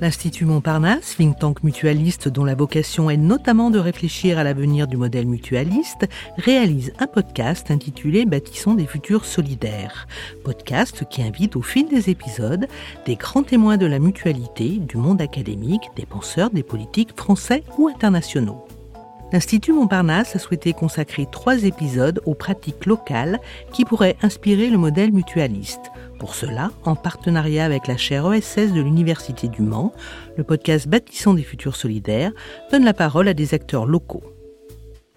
L'Institut Montparnasse, think tank mutualiste dont la vocation est notamment de réfléchir à l'avenir du modèle mutualiste, réalise un podcast intitulé Bâtissons des futurs solidaires. Podcast qui invite au fil des épisodes des grands témoins de la mutualité, du monde académique, des penseurs, des politiques français ou internationaux. L'Institut Montparnasse a souhaité consacrer trois épisodes aux pratiques locales qui pourraient inspirer le modèle mutualiste. Pour cela, en partenariat avec la chaire ESS de l'Université du Mans, le podcast Bâtissons des futurs solidaires donne la parole à des acteurs locaux.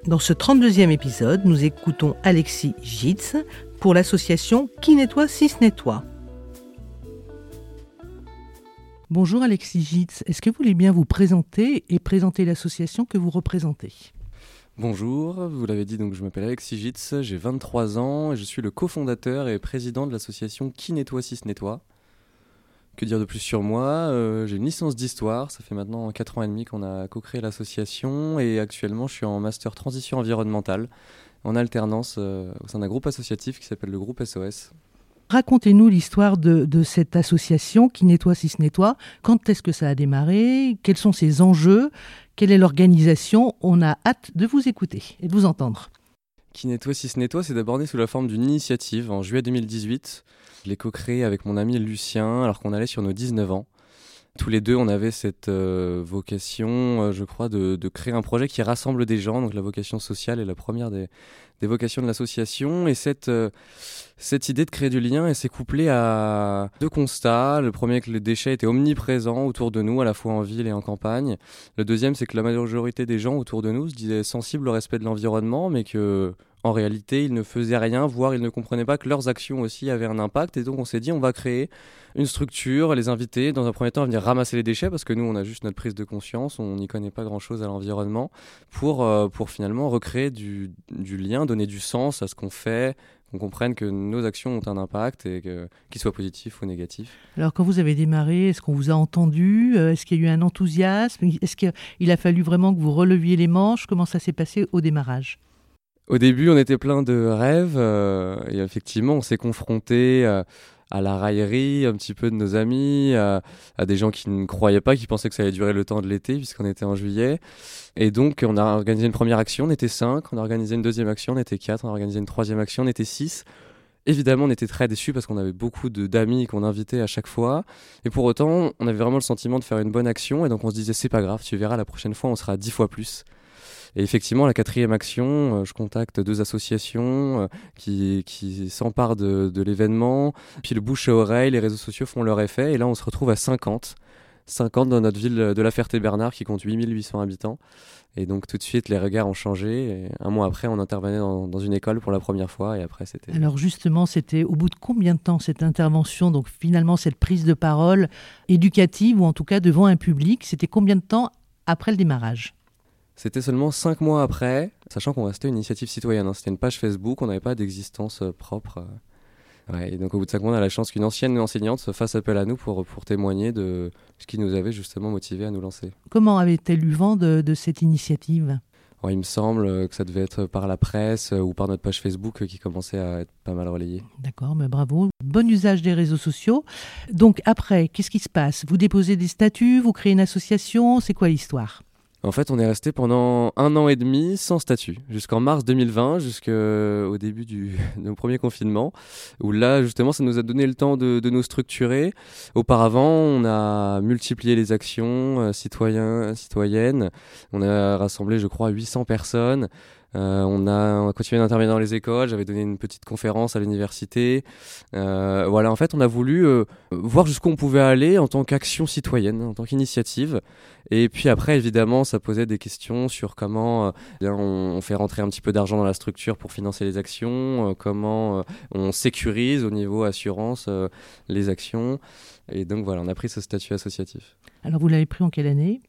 Dans ce 32e épisode, nous écoutons Alexis Gitz pour l'association Qui nettoie si nettoie. Bonjour Alexis Gitz, est-ce que vous voulez bien vous présenter et présenter l'association que vous représentez? Bonjour, vous l'avez dit, donc je m'appelle Alexis Gitz, j'ai 23 ans et je suis le cofondateur et président de l'association Qui nettoie si nettoie. Que dire de plus sur moi? Euh, J'ai une licence d'histoire, ça fait maintenant 4 ans et demi qu'on a co-créé l'association et actuellement je suis en master transition environnementale en alternance euh, au sein d'un groupe associatif qui s'appelle le groupe SOS. Racontez-nous l'histoire de, cette association qui nettoie si nettoie. Quand est-ce que ça a démarré? Quels sont ses enjeux? Quelle est l'organisation? On a hâte de vous écouter et de vous entendre. Qui nettoie si ce nettoie, c'est d'abord sous la forme d'une initiative en juillet 2018. Je l'ai co-créé avec mon ami Lucien alors qu'on allait sur nos 19 ans. Tous les deux, on avait cette euh, vocation, euh, je crois, de, créer un projet qui rassemble des gens. Donc la vocation sociale est la première des, vocations de l'association. Et cette, euh, cette idée de créer du lien, elle s'est couplée à deux constats. Le premier, que le déchet était omniprésent autour de nous, à la fois en ville et en campagne. Le deuxième, c'est que la majorité des gens autour de nous se disaient sensibles au respect de l'environnement, mais que en réalité, ils ne faisaient rien, voire ils ne comprenaient pas que leurs actions aussi avaient un impact. Et donc, on s'est dit, on va créer une structure, les inviter, dans un premier temps, à venir ramasser les déchets, parce que nous, on a juste notre prise de conscience, on n'y connaît pas grand-chose à l'environnement, pour, euh, pour finalement recréer du, lien, donner du sens à ce qu'on fait, qu'on comprenne que nos actions ont un impact et qu'ils soient positifs ou négatifs. Alors, quand vous avez démarré, est-ce qu'on vous a entendu? Euh, Est-ce qu'il y a eu un enthousiasme? Est-ce qu'il a fallu vraiment que vous releviez les manches? Comment ça s'est passé au démarrage? Au début, on était plein de rêves euh, et effectivement, on s'est confronté euh, à la raillerie un petit peu de nos amis, à, des gens qui ne croyaient pas, qui pensaient que ça allait durer le temps de l'été puisqu'on était en juillet. Et donc, on a organisé une première action, on était cinq, on a organisé une deuxième action, on était quatre, on a organisé une troisième action, on était six. Évidemment, on était très déçus parce qu'on avait beaucoup d'amis qu'on invitait à chaque fois. Et pour autant, on avait vraiment le sentiment de faire une bonne action. Et donc, on se disait, c'est pas grave, tu verras, la prochaine fois, on sera dix fois plus. Et effectivement, la quatrième action, euh, je contacte deux associations euh, qui, s'emparent de, de l'événement. Puis le bouche à oreille, les réseaux sociaux font leur effet. Et là, on se retrouve à 50. 50 dans notre ville de La Ferté-Bernard qui compte 8800 habitants. Et donc tout de suite, les regards ont changé. Et un mois après, on intervenait dans, dans, une école pour la première fois. Et après, c'était. Alors justement, c'était au bout de combien de temps cette intervention? Donc finalement, cette prise de parole éducative ou en tout cas devant un public, c'était combien de temps après le démarrage? C'était seulement cinq mois après, sachant qu'on restait une initiative citoyenne. Hein. C'était une page Facebook, on n'avait pas d'existence euh, propre. Euh. Ouais, et donc au bout de cinq mois, on a la chance qu'une ancienne enseignante se fasse appel à nous pour, pour témoigner de ce qui nous avait justement motivé à nous lancer. Comment avait-elle eu vent de, de cette initiative? Il me semble que ça devait être par la presse euh, ou par notre page Facebook qui commençait à être pas mal relayée. D'accord, mais bravo. Bon usage des réseaux sociaux. Donc après, qu'est-ce qui se passe? Vous déposez des statuts, vous créez une association, c'est quoi l'histoire? En fait, on est resté pendant un an et demi sans statut, jusqu'en mars 2020, jusqu'au début du, de nos premiers confinements, où là, justement, ça nous a donné le temps de, de nous structurer. Auparavant, on a multiplié les actions euh, citoyens, citoyennes. On a rassemblé, je crois, 800 personnes. Euh, on, a, on, a, continué d'intervenir dans les écoles, j'avais donné une petite conférence à l'université. Euh, voilà, en fait, on a voulu euh, voir jusqu'où on pouvait aller en tant qu'action citoyenne, en tant qu'initiative. Et puis après, évidemment, ça posait des questions sur comment on, on, fait rentrer un petit peu d'argent dans la structure pour financer les actions, comment on sécurise au niveau assurance les actions. Et donc voilà, on a pris ce statut associatif. Alors vous l'avez pris en quelle année?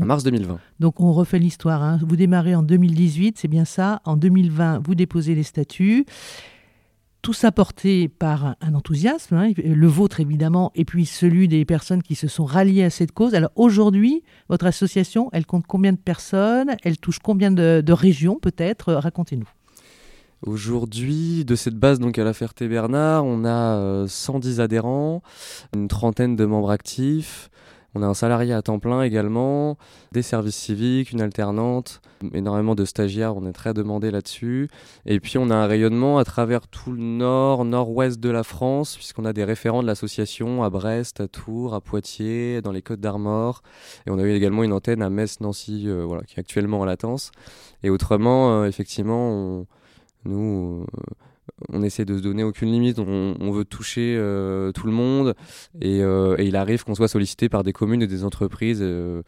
En mars 2020. Donc on refait l'histoire. Hein. Vous démarrez en 2018, c'est bien ça. En 2020, vous déposez les statuts. Tout ça porté par un enthousiasme, hein, le vôtre évidemment, et puis celui des personnes qui se sont ralliées à cette cause. Alors aujourd'hui, votre association, elle compte combien de personnes? Elle touche combien de, de régions peut-être? Racontez-nous. Aujourd'hui, de cette base donc à la Ferté-Bernard, on a 110 euh, adhérents, une trentaine de membres actifs. On a un salarié à temps plein également, des services civiques, une alternante, énormément de stagiaires, on est très demandé là-dessus. Et puis on a un rayonnement à travers tout le nord, nord-ouest de la France, puisqu'on a des référents de l'association à Brest, à Tours, à Poitiers, dans les Côtes d'Armor. Et on a eu également une antenne à Metz, Nancy, euh, voilà, qui est actuellement en latence. Et autrement, euh, effectivement, nous on essaie de se donner aucune limite, on, veut toucher euh, tout le monde. Euh, et, il arrive qu'on soit sollicité par des communes et des entreprises euh,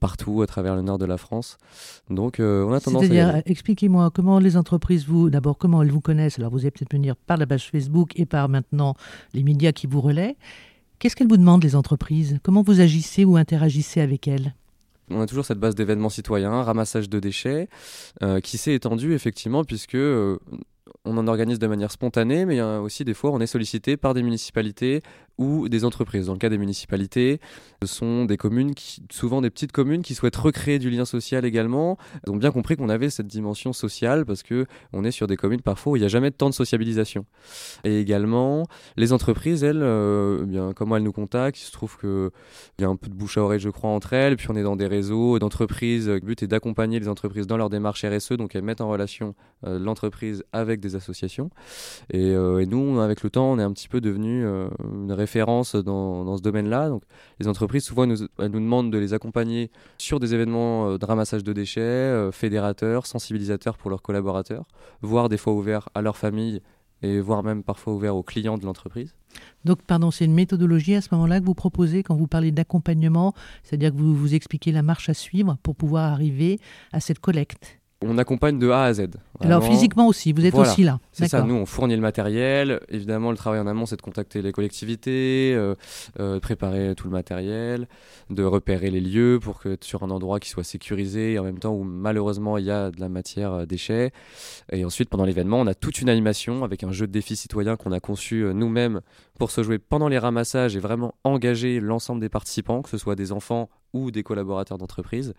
partout à travers le nord de la France. Donc on a tendance C'est-à-dire, expliquez-moi comment les entreprises, vous, d'abord, comment elles vous connaissent. Alors vous allez peut-être venir par la page Facebook et par maintenant les médias qui vous relaient. Qu'est-ce qu'elles vous demandent, les entreprises? Comment vous agissez ou interagissez avec elles? On a toujours cette base d'événements citoyens, ramassage de déchets, qui s'est étendue effectivement puisque on en organise de manière spontanée, mais aussi des fois on est sollicité par des municipalités ou des entreprises. Dans le cas des municipalités, ce sont des communes, souvent des petites communes, qui souhaitent recréer du lien social également. Elles ont bien compris qu'on avait cette dimension sociale parce que on est sur des communes parfois où il n'y a jamais de temps de sociabilisation. Et également, les entreprises, elles, euh, eh bien, comment elles nous contactent? Il se trouve qu'il y a un peu de bouche à oreille, je crois, entre elles. Puis on est dans des réseaux d'entreprises. Le but est d'accompagner les entreprises dans leur démarche RSE, donc elles mettent en relation euh, l'entreprise avec des associations. Et, euh, et, nous, avec le temps, on est un petit peu devenu une référence dans, ce domaine-là. Donc, les entreprises, souvent, nous, nous demandent de les accompagner sur des événements euh, de ramassage de déchets, euh, fédérateurs, sensibilisateurs pour leurs collaborateurs, voire des fois ouverts à leur famille et voire même parfois ouverts aux clients de l'entreprise. Donc, pardon, c'est une méthodologie à ce moment-là que vous proposez quand vous parlez d'accompagnement, c'est-à-dire que vous vous expliquez la marche à suivre pour pouvoir arriver à cette collecte on accompagne de A à Z. Alors physiquement aussi, vous êtes aussi là. C'est ça, nous on fournit le matériel. Évidemment, le travail en amont, c'est de contacter les collectivités, euh, euh, préparer tout le matériel, de repérer les lieux pour que sur un endroit qui soit sécurisé et en même temps où malheureusement il y a de la matière euh, déchets. Et ensuite, pendant l'événement, on a toute une animation avec un jeu de défis citoyens qu'on a conçu nous-mêmes pour se jouer pendant les ramassages et vraiment engager l'ensemble des participants, que ce soit des enfants ou des collaborateurs d'entreprise.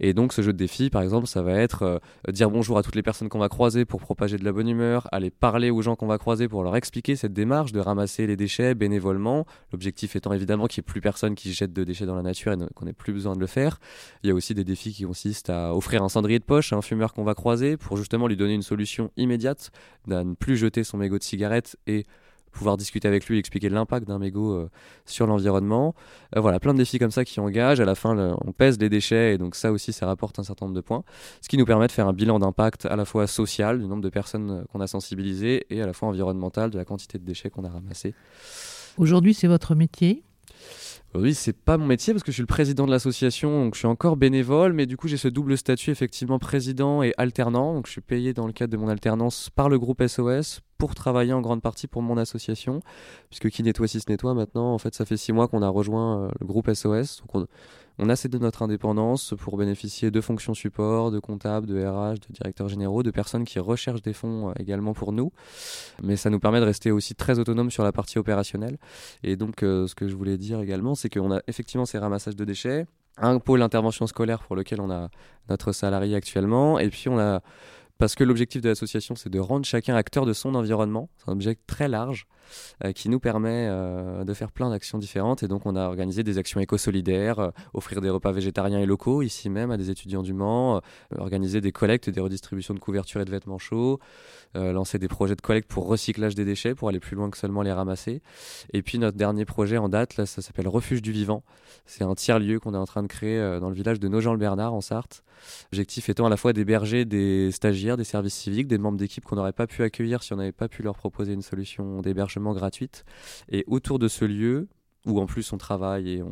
Et donc ce jeu de défi, par exemple, ça va être euh, dire bonjour à toutes les personnes qu'on va croiser pour propager de la bonne humeur, aller parler aux gens qu'on va croiser pour leur expliquer cette démarche de ramasser les déchets bénévolement. L'objectif étant évidemment qu'il n'y ait plus personne qui jette de déchets dans la nature et qu'on n'ait plus besoin de le faire. Il y a aussi des défis qui consistent à offrir un cendrier de poche à un fumeur qu'on va croiser pour justement lui donner une solution immédiate, à ne plus jeter son mégot de cigarette et pouvoir discuter avec lui expliquer l'impact d'un mégot euh, sur l'environnement. Euh, voilà, plein de défis comme ça qui engagent. À la fin, on pèse les déchets et donc ça aussi, ça rapporte un certain nombre de points. Ce qui nous permet de faire un bilan d'impact à la fois social, du nombre de personnes euh, qu'on a sensibilisées, et à la fois environnemental, de la quantité de déchets qu'on a ramassés. Aujourd'hui, c'est votre métier? Oui, c'est pas mon métier parce que je suis le président de l'association, donc je suis encore bénévole, mais du coup j'ai ce double statut effectivement président et alternant. Donc je suis payé dans le cadre de mon alternance par le groupe SOS pour travailler en grande partie pour mon association, puisque qui nettoie si se nettoie maintenant, en fait ça fait six mois qu'on a rejoint euh, le groupe SOS. Donc on, on a cédé notre indépendance pour bénéficier de fonctions support, de comptables, de RH, de directeurs généraux, de personnes qui recherchent des fonds euh, également pour nous. Mais ça nous permet de rester aussi très autonome sur la partie opérationnelle. Et donc, euh, ce que je voulais dire également, c'est qu'on a effectivement ces ramassages de déchets, un pôle intervention scolaire pour lequel on a notre salarié actuellement, et puis on a parce que l'objectif de l'association, c'est de rendre chacun acteur de son environnement. C'est un objectif très large qui nous permet euh, de faire plein d'actions différentes. Et donc, on a organisé des actions éco-solidaires, euh, offrir des repas végétariens et locaux, ici même, à des étudiants du Mans, organiser des collectes des redistributions de couvertures et de vêtements chauds, lancer des projets de collecte pour recyclage des déchets, pour aller plus loin que seulement les ramasser. Et puis, notre dernier projet en date, là, ça s'appelle Refuge du Vivant. C'est un tiers-lieu qu'on est en train de créer dans le village de Nogent-le-Bernard, en Sarthe. L'objectif étant à la fois d'héberger des stagiaires, des services civiques, des membres d'équipe qu'on n'aurait pas pu accueillir si on n'avait pas pu leur proposer une solution d'hébergement gratuite. Et autour de ce lieu, où en plus on travaille et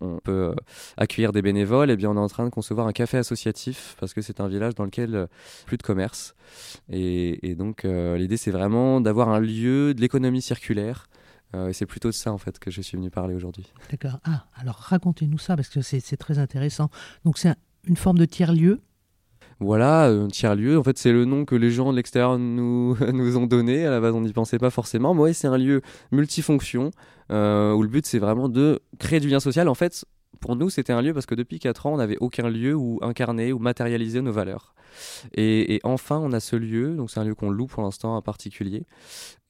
on, peut euh, accueillir des bénévoles, et eh bien on est en train de concevoir un café associatif parce que c'est un village dans lequel euh, plus de commerce. Et, donc euh, l'idée c'est vraiment d'avoir un lieu de l'économie circulaire. et c'est plutôt de ça en fait que je suis venu parler aujourd'hui. D'accord. Ah, alors racontez-nous ça parce que c'est très intéressant. Donc c'est une forme de tiers-lieu voilà, un tiers-lieu. En fait, c'est le nom que les gens de l'extérieur nous, nous ont donné. À la base, on n'y pensait pas forcément. Mais ouais, c'est un lieu multifonction euh, où le but, c'est vraiment de créer du lien social. En fait, pour nous, c'était un lieu parce que depuis 4 ans, on n'avait aucun lieu où incarner ou matérialiser nos valeurs. Et, enfin, on a ce lieu, donc c'est un lieu qu'on loue pour l'instant en particulier.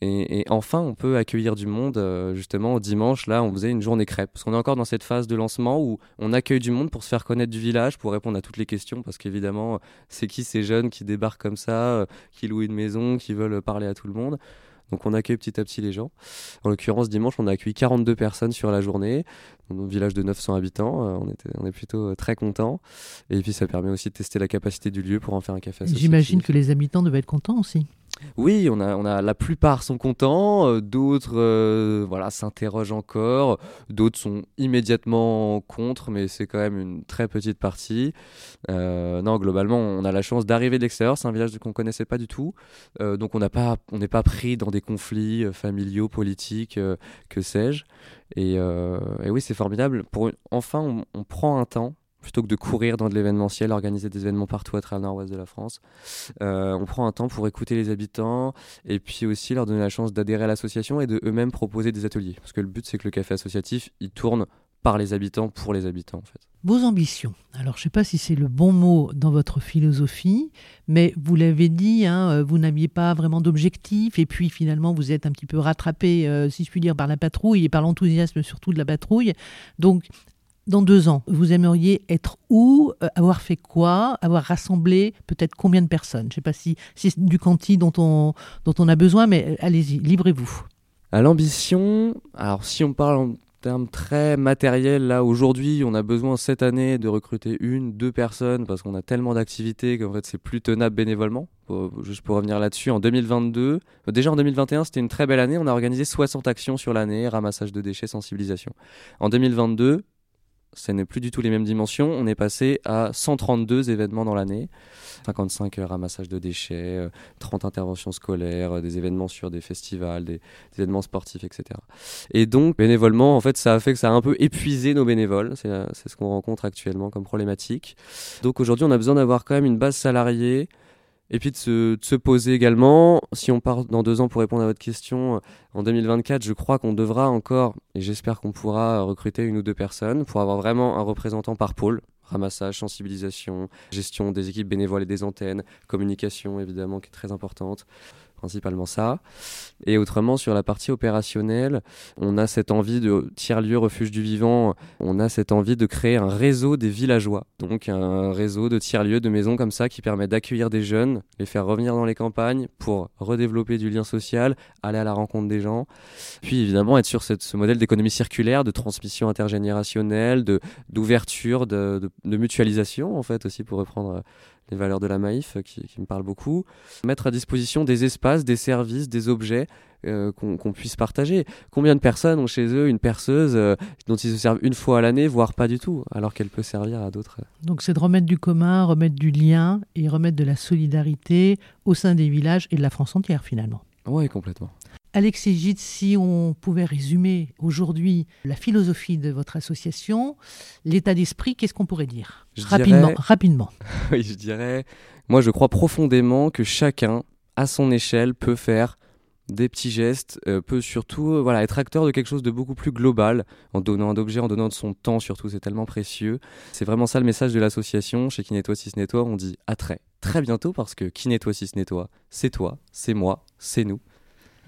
Et, enfin, on peut accueillir du monde. Euh, justement, dimanche, là, on faisait une journée crêpe. Parce qu'on est encore dans cette phase de lancement où on accueille du monde pour se faire connaître du village, pour répondre à toutes les questions. Parce qu'évidemment, c'est qui ces jeunes qui débarquent comme ça, euh, qui louent une maison, qui veulent parler à tout le monde. Donc on accueille petit à petit les gens. En l'occurrence, dimanche, on a accueilli 42 personnes sur la journée, dans un village de 900 habitants. Euh, on, était, on est plutôt euh, très contents. Et puis ça permet aussi de tester la capacité du lieu pour en faire un café J'imagine que les habitants devaient être contents aussi. Oui, on a, on a, la plupart sont contents, euh, d'autres euh, voilà, s'interrogent encore, d'autres sont immédiatement contre, mais c'est quand même une très petite partie. Euh, non, globalement, on a la chance d'arriver de l'extérieur, c'est un village qu'on connaissait pas du tout, donc on n'est pas, pris dans des conflits familiaux, politiques, que sais-je. Et, et, oui, c'est formidable. Pour, enfin, on prend un temps plutôt que de courir dans de l'événementiel, organiser des événements partout à travers le nord-ouest de la France. Euh, on prend un temps pour écouter les habitants et puis aussi leur donner la chance d'adhérer à l'association et de eux-mêmes proposer des ateliers. Parce que le but, c'est que le café associatif, il tourne par les habitants, pour les habitants en fait. Vos ambitions. Alors je ne sais pas si c'est le bon mot dans votre philosophie, mais vous l'avez dit, hein, euh, vous n'aviez pas vraiment d'objectif, et puis finalement vous êtes un petit peu rattrapé, euh, si je puis dire, par la patrouille et par l'enthousiasme surtout de la patrouille. Donc dans deux ans, vous aimeriez être où, euh, avoir fait quoi, avoir rassemblé peut-être combien de personnes? Je ne sais pas si, c'est du quanti dont on, dont on a besoin, mais euh, allez-y, livrez-vous. À l'ambition, alors si on parle en termes très matériels, là aujourd'hui, on a besoin cette année de recruter une, deux personnes parce qu'on a tellement d'activités qu'en fait c'est plus tenable bénévolement. juste pour revenir là-dessus, en 2022, euh, déjà en 2021 c'était une très belle année, on a organisé 60 actions sur l'année, ramassage de déchets, sensibilisation. En 2022, ce n'est plus du tout les mêmes dimensions. On est passé à 132 événements dans l'année, 55 ramassages de déchets, 30 euh, interventions scolaires, euh, des événements sur des festivals, des, événements sportifs, etc. Et donc, bénévolement, en fait, ça a fait que ça a un peu épuisé nos bénévoles. C'est euh, ce qu'on rencontre actuellement comme problématique. Donc aujourd'hui, on a besoin d'avoir quand même une base salariée et puis de se, poser également, si on part dans deux ans pour répondre à votre question, en 2024, je crois qu'on devra encore, et j'espère qu'on pourra recruter une ou deux personnes pour avoir vraiment un représentant par pôle, ramassage, sensibilisation, gestion des équipes bénévoles et des antennes, communication évidemment qui est très importante principalement ça. Et autrement, sur la partie opérationnelle, on a cette envie de tiers-lieu refuge du vivant, on a cette envie de créer un réseau des villageois. Donc un réseau de tiers-lieux, de maisons comme ça qui permet d'accueillir des jeunes, les faire revenir dans les campagnes pour redévelopper du lien social, aller à la rencontre des gens. Puis évidemment être sur ce modèle d'économie circulaire, de transmission intergénérationnelle, d'ouverture, de, mutualisation en fait aussi pour reprendre les valeurs de la Maïf euh, qui, me parlent beaucoup. Mettre à disposition des espaces, des services, des objets euh, qu'on puisse partager. Combien de personnes ont chez eux une perceuse euh, dont ils se servent une fois à l'année, voire pas du tout, alors qu'elle peut servir à d'autres Donc c'est de remettre du commun, remettre du lien et remettre de la solidarité au sein des villages et de la France entière finalement. Oui, complètement. Alexis Gide, si on pouvait résumer aujourd'hui la philosophie de votre association, l'état d'esprit, qu'est-ce qu'on pourrait dire Rapidement, rapidement? oui, je dirais, moi je crois profondément que chacun, à son échelle, peut faire des petits gestes, euh, peut surtout euh, voilà, être acteur de quelque chose de beaucoup plus global, en donnant un objet, en donnant de son temps surtout, c'est tellement précieux. C'est vraiment ça le message de l'association. Chez Qui nettoie si ce nettoie, on dit à très, très bientôt parce que Qui nettoie si ce nettoie, c'est toi, c'est moi, c'est nous.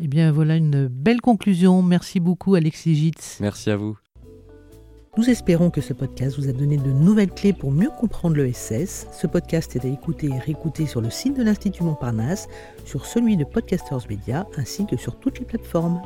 Eh bien, voilà une belle conclusion. Merci beaucoup, Alexis Gitz. Merci à vous. Nous espérons que ce podcast vous a donné de nouvelles clés pour mieux comprendre le SS. Ce podcast est à écouter et réécouter sur le site de l'Institut Montparnasse, sur celui de Podcasters Media, ainsi que sur toutes les plateformes.